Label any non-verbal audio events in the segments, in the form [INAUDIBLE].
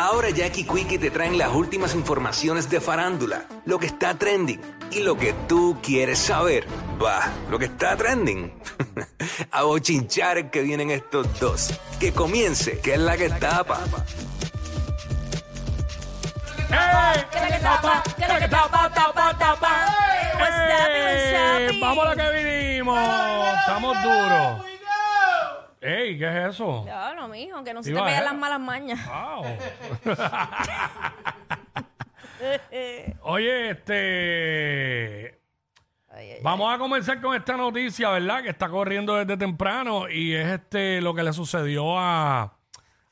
Ahora Jackie Quickie te traen las últimas informaciones de farándula, lo que está trending y lo que tú quieres saber. Va, lo que está trending. [LAUGHS] A bochinchar que vienen estos dos. Que comience, que es la que tapa. ¡Eh! ¡Eh! Vamos a lo que vinimos. Estamos duros. ¡Ey! ¿Qué es eso? Ya, no, mijo, que no se Iba te pegan a- las malas mañas. Wow. [LAUGHS] Oye, este. Ay, ay, Vamos a comenzar con esta noticia, ¿verdad? Que está corriendo desde temprano y es este lo que le sucedió a,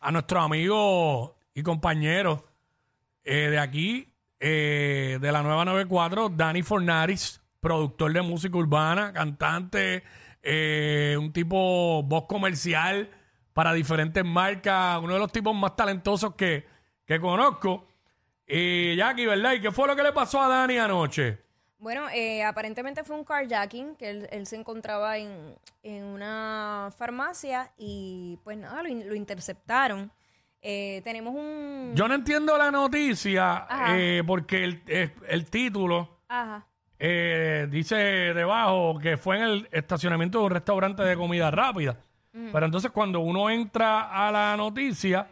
a nuestro amigo y compañero eh, de aquí, eh, de la nueva 94, Dani Fornaris, productor de música urbana, cantante, eh, un tipo voz comercial para diferentes marcas, uno de los tipos más talentosos que, que conozco. Y Jackie, ¿verdad? ¿Y qué fue lo que le pasó a Dani anoche? Bueno, eh, aparentemente fue un carjacking, que él, él se encontraba en, en una farmacia y pues nada, lo, in- lo interceptaron. Eh, tenemos un... Yo no entiendo la noticia eh, porque el, eh, el título Ajá. Eh, dice debajo que fue en el estacionamiento de un restaurante de comida rápida. Pero entonces cuando uno entra a la noticia,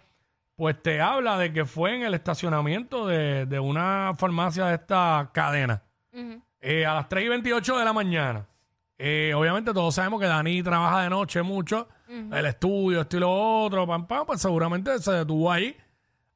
pues te habla de que fue en el estacionamiento de, de una farmacia de esta cadena. Eh, a las 3 y 28 de la mañana. Eh, obviamente todos sabemos que Dani trabaja de noche mucho, el estudio, esto y lo otro, pam, pam, pues seguramente se detuvo ahí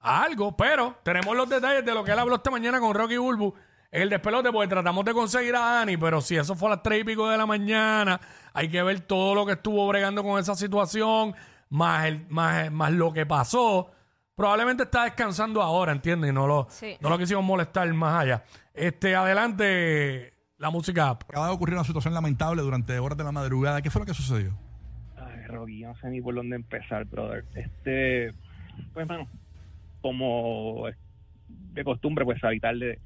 a algo, pero tenemos los detalles de lo que él habló esta mañana con Rocky Bulbu en el despelote, porque tratamos de conseguir a Dani, pero si eso fue a las 3 y pico de la mañana, hay que ver todo lo que estuvo bregando con esa situación, más, el, más, más lo que pasó. Probablemente está descansando ahora, ¿entiendes? Y no lo, Sí. no lo quisimos molestar más allá. Este, adelante, la música. Acaba de ocurrir una situación lamentable durante horas de la madrugada. ¿Qué fue lo que sucedió? Ay, Rocky, yo no sé ni por dónde empezar, brother. Este, pues, mano, como de costumbre, pues salí tarde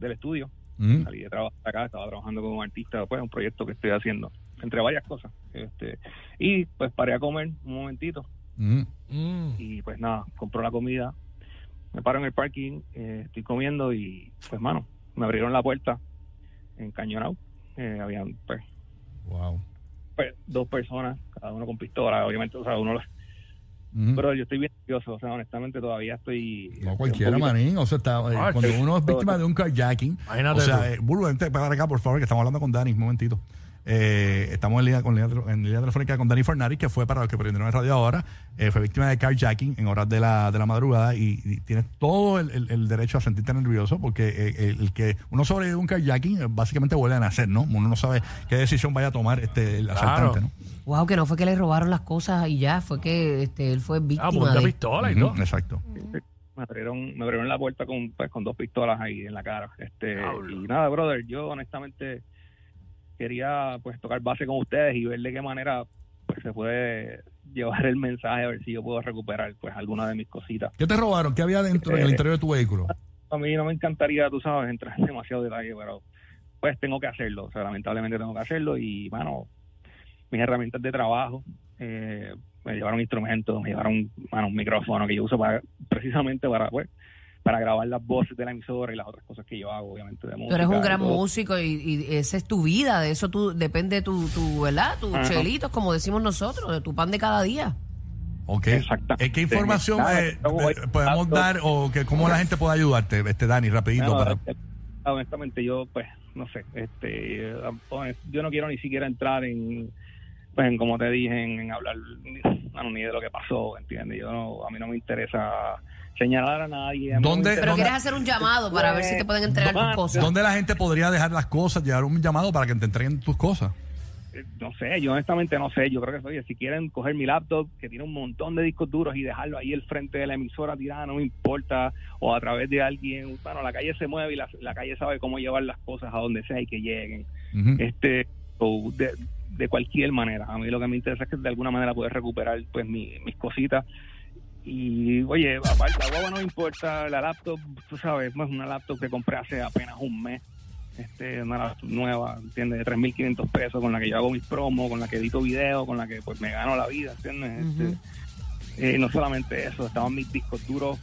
del estudio. Mm. Salí de trabajo acá, estaba trabajando como artista, pues, un proyecto que estoy haciendo, entre varias cosas. Este, y pues paré a comer un momentito Mm. Mm. y pues nada, compró la comida, me paro en el parking, eh, estoy comiendo y pues, mano, me abrieron la puerta en Cañonau. Eh, habían, pues, Wow. pues, dos personas, cada uno con pistola, obviamente, o sea, uno Pero yo estoy bien nervioso, o sea, honestamente todavía estoy... No cualquiera, poquito- manín. O sea, está, eh, Ah, cuando sí. uno es víctima [LAUGHS] de un carjacking. Imagínate O sea, eh, Bulbo, vente para acá, por favor, que estamos hablando con Dani. Un momentito. Eh, estamos en línea, con en línea telefónica con Dani Fornari, que fue para los que prendieron el radio ahora. eh, fue víctima de carjacking en horas de la, de la madrugada y, y tienes todo el, el- el derecho a sentirte nervioso porque eh, el, el que uno sobrevive a un carjacking eh, básicamente vuelve a nacer, ¿no? Uno no sabe qué decisión vaya a tomar este, el asaltante, ¿no? Wow, que no fue que le robaron las cosas y ya, fue que este, él fue Ah, víctima punta de... pistola y. Exacto. Me abrieron, me abrieron la puerta con, pues, con dos pistolas ahí en la cara. Este, y nada, brother, yo honestamente quería pues tocar base con ustedes y ver de qué manera pues se puede llevar el mensaje a ver si yo puedo recuperar pues alguna de mis cositas. ¿Qué te robaron? ¿Qué había dentro en el Eh, interior de tu vehículo? A mí no me encantaría, tú sabes, entrar en demasiado detalle, pero pues tengo que hacerlo. O sea, lamentablemente tengo que hacerlo y, mano, mis herramientas de trabajo, eh, me llevaron instrumentos, me llevaron, mano, un micrófono que yo uso para precisamente para, pues, para grabar las voces de la emisora y las otras cosas que yo hago, obviamente, de Tú música. eres un gran todo. músico y, y esa es tu vida, de eso tú, depende tu, tu ¿verdad? Tus chelitos, como decimos nosotros, de tu pan de cada día. Ok. Exactamente. Eh, ¿Qué información eh, eh, podemos dar o que cómo la gente puede ayudarte, este Dani, rapidito? No, para... honestamente yo pues no sé este yo no quiero ni siquiera entrar en pues en como te dije en, en hablar ni de lo que pasó entiendes yo no, a mí no me interesa señalar a nadie ¿Dónde- Pero quieres hacer un llamado para ver si te pueden entregar tus cosas. ¿Dónde la gente podría dejar las cosas, llevar un llamado para que te entreguen tus cosas? eh, no sé, yo honestamente no sé. Yo creo que oye, si quieren coger mi laptop, que tiene un montón de discos duros y dejarlo ahí al frente de la emisora tirada, no me importa, o a través de alguien, bueno, la calle se mueve y la, la calle sabe cómo llevar las cosas a donde sea y que lleguen. Este, o de, de cualquier manera. A mí lo que me interesa es que de alguna manera poder recuperar pues mi- mis cositas. Y oye, aparte, la guagua no me importa, la laptop, tú sabes, es una laptop que compré hace apenas un mes. Este, una laptop nueva, ¿entiendes? De 3.500 pesos, con la que yo hago mis promos, con la que edito videos, con la que pues me gano la vida, ¿entiendes? Este, eh, no solamente eso, estaban mis discos duros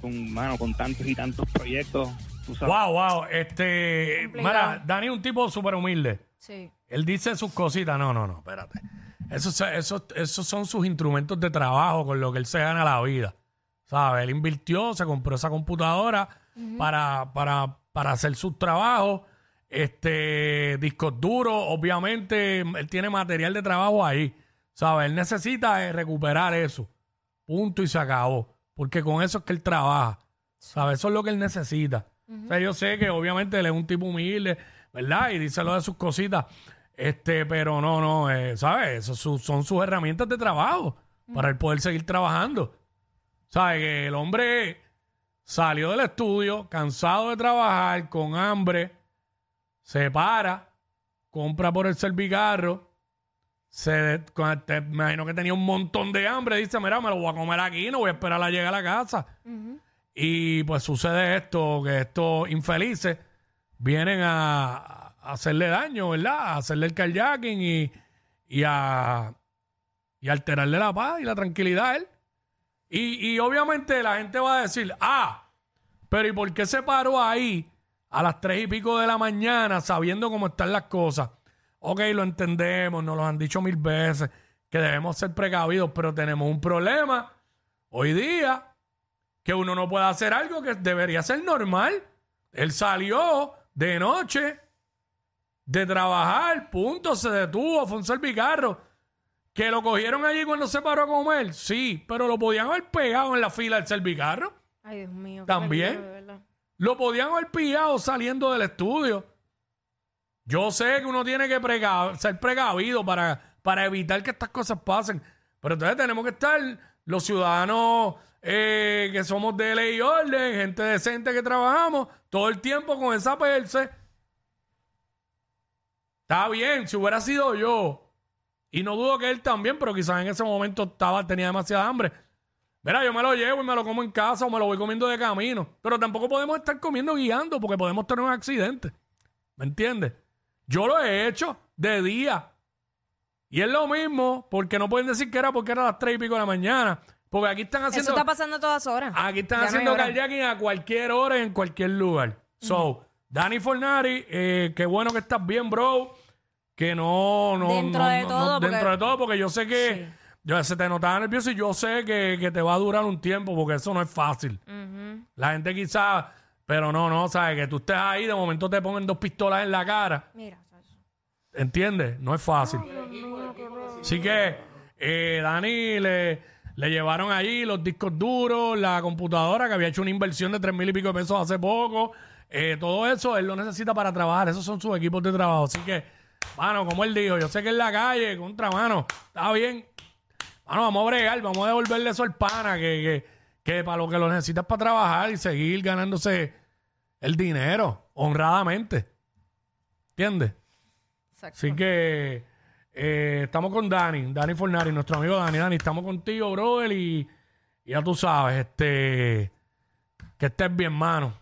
con, mano, con tantos y tantos proyectos, tú sabes. Wow, wow. Este, mira, Dani es un tipo súper humilde. Sí. Él dice sus cositas. No, no, no, espérate. Esos, esos, esos son sus instrumentos de trabajo con lo que él se gana la vida. ¿Sabes? Él invirtió, se compró esa computadora para, para, para hacer sus trabajos. Este, discos duros, obviamente, él tiene material de trabajo ahí. ¿Sabes? Él necesita eh, recuperar eso. Punto y se acabó. Porque con eso es que él trabaja. ¿Sabes? Eso es lo que él necesita. O sea, yo sé que obviamente él es un tipo humilde, ¿verdad? Y dice lo de sus cositas. Este, pero no, no, eh, ¿sabes? Eso su- son sus herramientas de trabajo para él poder seguir trabajando. ¿Sabes? Que el hombre salió del estudio, cansado de trabajar, con hambre, se para, compra por el servicarro, se, te- me imagino que tenía un montón de hambre, dice, mira, me lo voy a comer aquí, no voy a esperar a llegar a la casa. Y pues sucede esto, que estos infelices vienen a, hacerle daño, ¿verdad? Hacerle el kayaking y, y a y alterarle la paz y la tranquilidad a él. Y, y obviamente la gente va a decir, ah, pero ¿y por qué se paró ahí a las tres y pico de la mañana sabiendo cómo están las cosas? Ok, lo entendemos, nos lo han dicho mil veces, que debemos ser precavidos, pero tenemos un problema hoy día que uno no puede hacer algo que debería ser normal. Él salió de noche de trabajar, punto, se detuvo, fue un servicarro. Que lo cogieron allí cuando se paró a comer, sí, pero lo podían haber pegado en la fila del servicarro. Ay, Dios mío. qué También. peligro, de verdad. Lo podían haber pillado saliendo del estudio. Yo sé que uno tiene que preca- ser precavido para, para evitar que estas cosas pasen. Pero entonces tenemos que estar los ciudadanos eh, que somos de ley y orden, gente decente que trabajamos, todo el tiempo con esa perse. Está bien, si hubiera sido yo, y no dudo que él también, pero quizás en ese momento estaba, tenía demasiada hambre. Mira, yo me lo llevo y me lo como en casa o me lo voy comiendo de camino. Pero tampoco podemos estar comiendo guiando porque podemos tener un accidente. ¿Me entiendes? Yo lo he hecho de día. Y es lo mismo porque no pueden decir que era porque era las tres y pico de la mañana. Porque aquí están Eso haciendo... está pasando a todas horas. Aquí están Ya no haciendo kayaking a cualquier hora, en cualquier lugar. So, Dani Fornari, eh, qué bueno que estás bien, bro. Que no, no, Dentro no- de no- todo, no- porque- dentro de todo, porque yo sé que yo, se te notaba nervioso y yo sé que, que te va a durar un tiempo, porque eso no es fácil. La gente quizás, pero no, no, sabes que tú estés ahí, de momento te pongan dos pistolas en la cara. Mira. ¿Entiendes? No es fácil. Así que eh, Dani le, le llevaron allí los discos duros, la computadora que había hecho una inversión de tres mil y pico de pesos hace poco. Eh, todo eso él lo necesita para trabajar. Esos son sus equipos de trabajo. Así que, mano, como él dijo, yo sé que en la calle, contra mano, está bien. Mano, vamos a bregar, vamos a devolverle eso al pana que, que, que para lo que lo necesitas para trabajar y seguir ganándose el dinero honradamente. ¿Entiendes? Exacto. Así que eh, estamos con Dani, Dani Fornari, nuestro amigo Dani. Dani, estamos contigo, brother, y, y ya tú sabes, este, que estés bien, mano.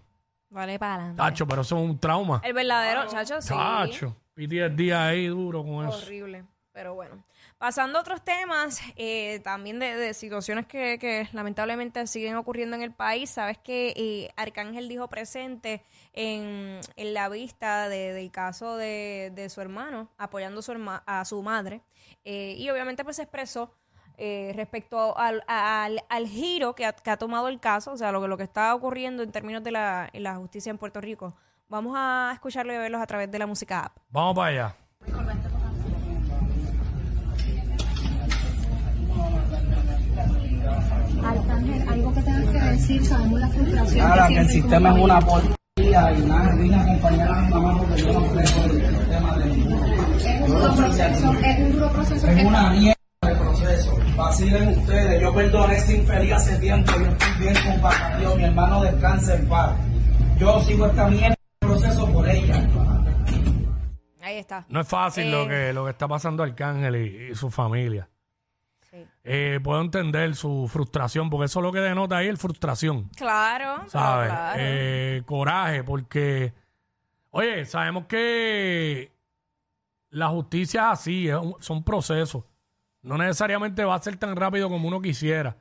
Vale, para adelante. Tacho, pero eso es un trauma. El verdadero, chacho, sí. Tacho, PTSD ahí duro con eso. Horrible. Pero bueno. Pasando a otros temas, eh, también de, de situaciones que, que lamentablemente siguen ocurriendo en el país. Sabes que eh, Arcángel dijo presente en, en la vista de- del caso de, de su hermano, apoyando a su, herma- a su madre. Eh, y obviamente pues se expresó eh, respecto al, al- al giro que ha, que ha tomado el caso, o sea, lo que, lo que está ocurriendo en términos de la, en la justicia en Puerto Rico. Vamos a escucharlo y verlos a través de la música app. Vamos para allá. Arcángel, algo que tengas que decir, sabemos la frustración Nada, que que el sistema es una porquería y nada, vine a acompañar a mi mamá porque yo no creo en el sistema de un duro proceso, es un duro proceso Es que una mierda. Vacilen ustedes. Yo perdoné a ese infeliz hace tiempo. Yo estoy bien con papá Dios. Mi hermano descansa en paz. Yo sigo esta mierda de proceso por ella. Ahí está. No es fácil Eh. lo que lo que está pasando Arcángel y, y su familia. Sí. Eh, puedo entender su frustración, porque eso es lo que denota ahí es frustración, Claro, ¿sabes? claro. Eh, coraje, porque, oye, sabemos que la justicia es así, es un- son procesos. No necesariamente va a ser tan rápido como uno quisiera,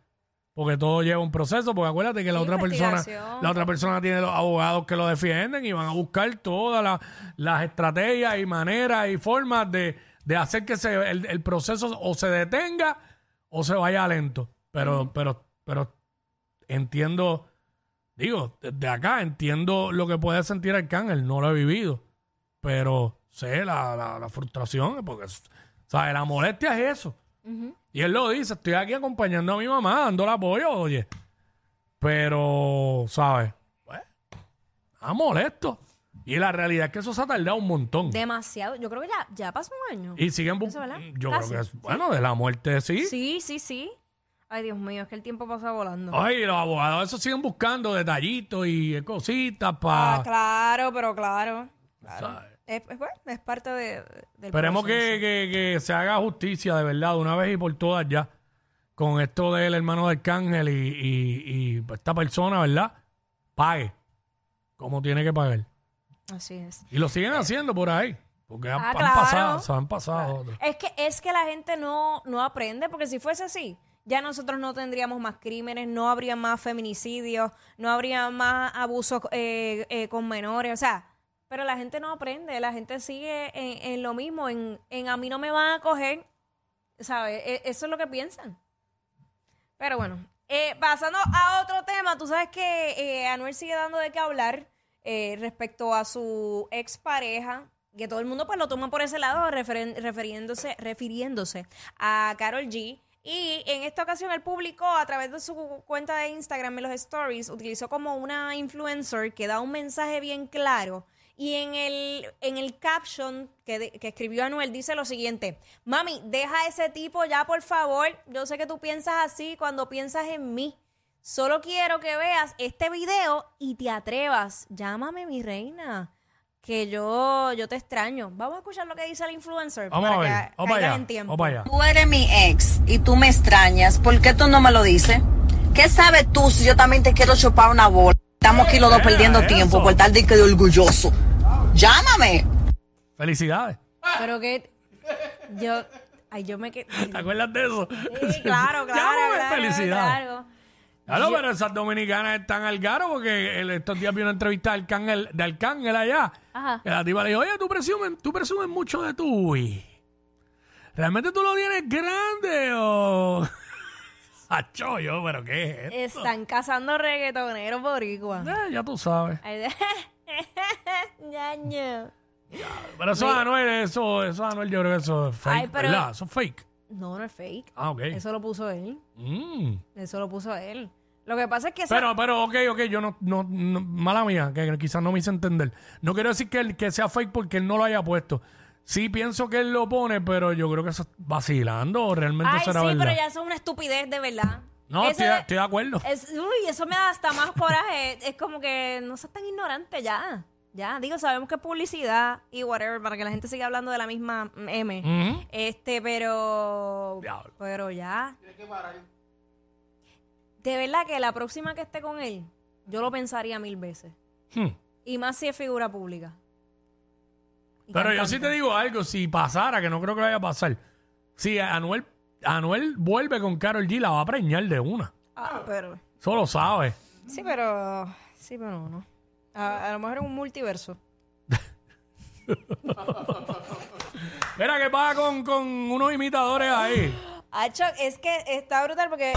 porque todo lleva un proceso, porque acuérdate que la otra persona, la otra persona tiene los abogados que lo defienden y van a buscar todas la- las estrategias y maneras y formas de, de hacer que se, el, el proceso o se detenga o se vaya lento. Pero, pero, pero entiendo, digo, desde acá entiendo lo que puede sentir Arcángel, no lo he vivido, pero sé la, la, la frustración, porque, ¿sabes? La molestia es eso. Y él lo dice, estoy aquí acompañando a mi mamá, dándole apoyo, oye. Pero, ¿sabes? Pues, está molesto. Y la realidad es que eso se ha tardado un montón. Demasiado. Yo creo que ya, ya pasó un año. y siguen Eso, ¿verdad? buscando. Yo Casi. creo que es, bueno, de la muerte sí. Sí, sí, sí. Ay, Dios mío, es que el tiempo pasa volando. Ay, los abogados eso siguen buscando detallitos y cositas para. Ah, claro, pero claro. claro. Es, es, bueno, es parte de, del Esperemos que, que- que se haga justicia de verdad de una vez y por todas ya con esto del hermano de Arcángel y, y, y esta persona, ¿verdad? Pague como tiene que pagar. Así es. Y lo siguen haciendo por ahí. Porque han, Ah, han claro. pasado, se han pasado otros. Es que, es que la gente no, no aprende, porque si fuese así, ya nosotros no tendríamos más crímenes, no habría más feminicidios, no habría más abusos eh, eh, con menores, o sea, pero la gente no aprende, la gente sigue en, lo mismo, en, en a mí no me van a coger, ¿sabes? E- Eso es lo que piensan. Pero bueno, eh, pasando a otro tema, tú sabes que eh, Anuel sigue dando de qué hablar eh, respecto a su expareja, que todo el mundo pues lo toma por ese lado, refiriéndose, refiriéndose a Carol G. Y en esta ocasión él publicó a través de su cuenta de Instagram en los stories, utilizó como una influencer que da un mensaje bien claro. Y en el, en el caption que, de- que escribió Anuel dice lo siguiente, mami, deja a ese tipo ya por favor, yo sé que tú piensas así cuando piensas en mí. Solo quiero que veas este video y te atrevas. Llámame mi reina, que yo, yo te extraño. Vamos a escuchar lo que dice el influencer Vamos a para ver. que Vamos allá. en tiempo. Vamos para allá. Tú eres mi ex y tú me extrañas. ¿Por qué tú no me lo dices? ¿Qué sabes tú si yo también te quiero chupar una bola? Estamos aquí los dos perdiendo eso. tiempo por tal de que de orgulloso. Llámame. Felicidades. Pero que yo, ay, yo me quedé. ¿Te acuerdas de eso? Sí, claro, [LAUGHS] claro, Llámame, claro, Felicidades. claro. Claro, pero esas dominicanas están al garo porque el- estos días vi una entrevista de Arcángel, de Arcángel allá. Ajá. Que la tipa le dijo, oye, tú presumes, tú presumes mucho de tu Wii. ¿Realmente tú lo tienes grande o...? [LAUGHS] [LAUGHS] Acho, yo, pero ¿qué es esto? Están cazando reggaetoneros boricua. Eh, ya tú sabes. [LAUGHS] Ñaño. Pero eso es Anuel, eso, eso es Anuel, yo creo que eso es fake, Ay, pero- ¿verdad? Eso es fake. No, no es fake. Ah, ok. Eso lo puso él. Mm. Eso lo puso él. Lo que pasa es que esa- Pero, pero, ok, ok, yo no, no, no- mala mía, que quizás no me hice entender. No quiero decir que, él- que sea fake porque él no lo haya puesto. Sí pienso que él lo pone, pero yo creo que eso es vacilando o realmente Ay, sí, será verdad. pero ya eso es una estupidez de verdad. No, Ese- estoy, de- estoy de acuerdo. es- uy, eso me da hasta más coraje. es como que no seas tan ignorante ya. Ya, digo, sabemos que es publicidad y whatever, para que la gente siga hablando de la misma M. Ujú. Este, pero. Diablo. Pero ya. De verdad que la próxima que esté con él, yo lo pensaría mil veces. Hmm. Y más si es figura pública. Pero yo sí te digo algo, si pasara, que no creo que vaya a pasar. Si Anuel, Anuel vuelve con Carol G, la va a preñar de una. Ah, pero. Solo sabe. Sí, pero. Sí, pero no. A, a lo mejor en un multiverso. [LAUGHS] Mira, ¿qué pasa con, con unos imitadores ahí? Acho, es que está brutal porque.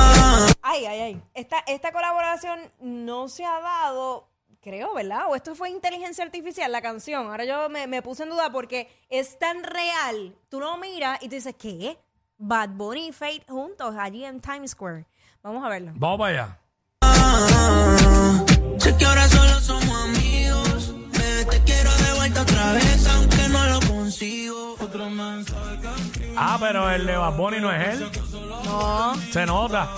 Ay, ay, ay. Esta, esta colaboración no se ha dado, creo, ¿verdad? O esto fue inteligencia artificial, la canción. Ahora yo me, me puse en duda porque es tan real. Tú lo miras y tú dices, ¿qué? Bad Bunny y Fate juntos allí en Times Square. Vamos a verlo. Vamos para allá. Sé que ahora solo somos amigos. Bebé, te quiero de vuelta otra vez, aunque no lo consigo. Otro Ah, pero el de Bad Bunny no es él. No. Se nota.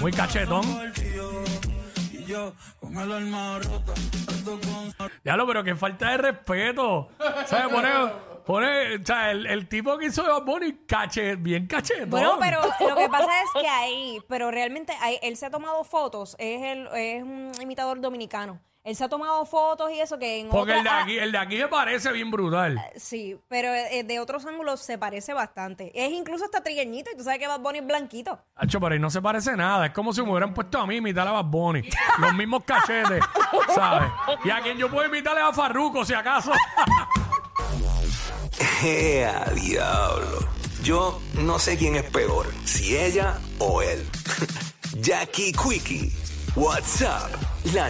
Muy cachetón. Diablo, pero que falta de respeto. ¿Sabes? Pone, pone, o sea, el, el tipo que hizo Bad Bunny, cache, bien cachetón. Bueno, pero lo que pasa es que ahí, pero realmente ahí, él se ha tomado fotos, es, el, es un imitador dominicano. Él se ha tomado fotos y eso que en Porque el de otras- aquí, el de aquí me parece bien brutal. Sí, pero eh, de otros ángulos se parece bastante. Es incluso hasta trigueñito y tú sabes que Bad Bunny es blanquito. Hacho, pero ahí no se parece nada. Es como si me hubieran puesto a mí imitar a Bad Bunny. Los mismos cachetes, [LAUGHS] ¿sabes? Y a quien yo puedo imitarle a Farruko, si acaso. [LAUGHS] ¡Ea, diablo! Yo no sé quién es peor, si ella o él. [LAUGHS] Jackie Quickie, WhatsApp, la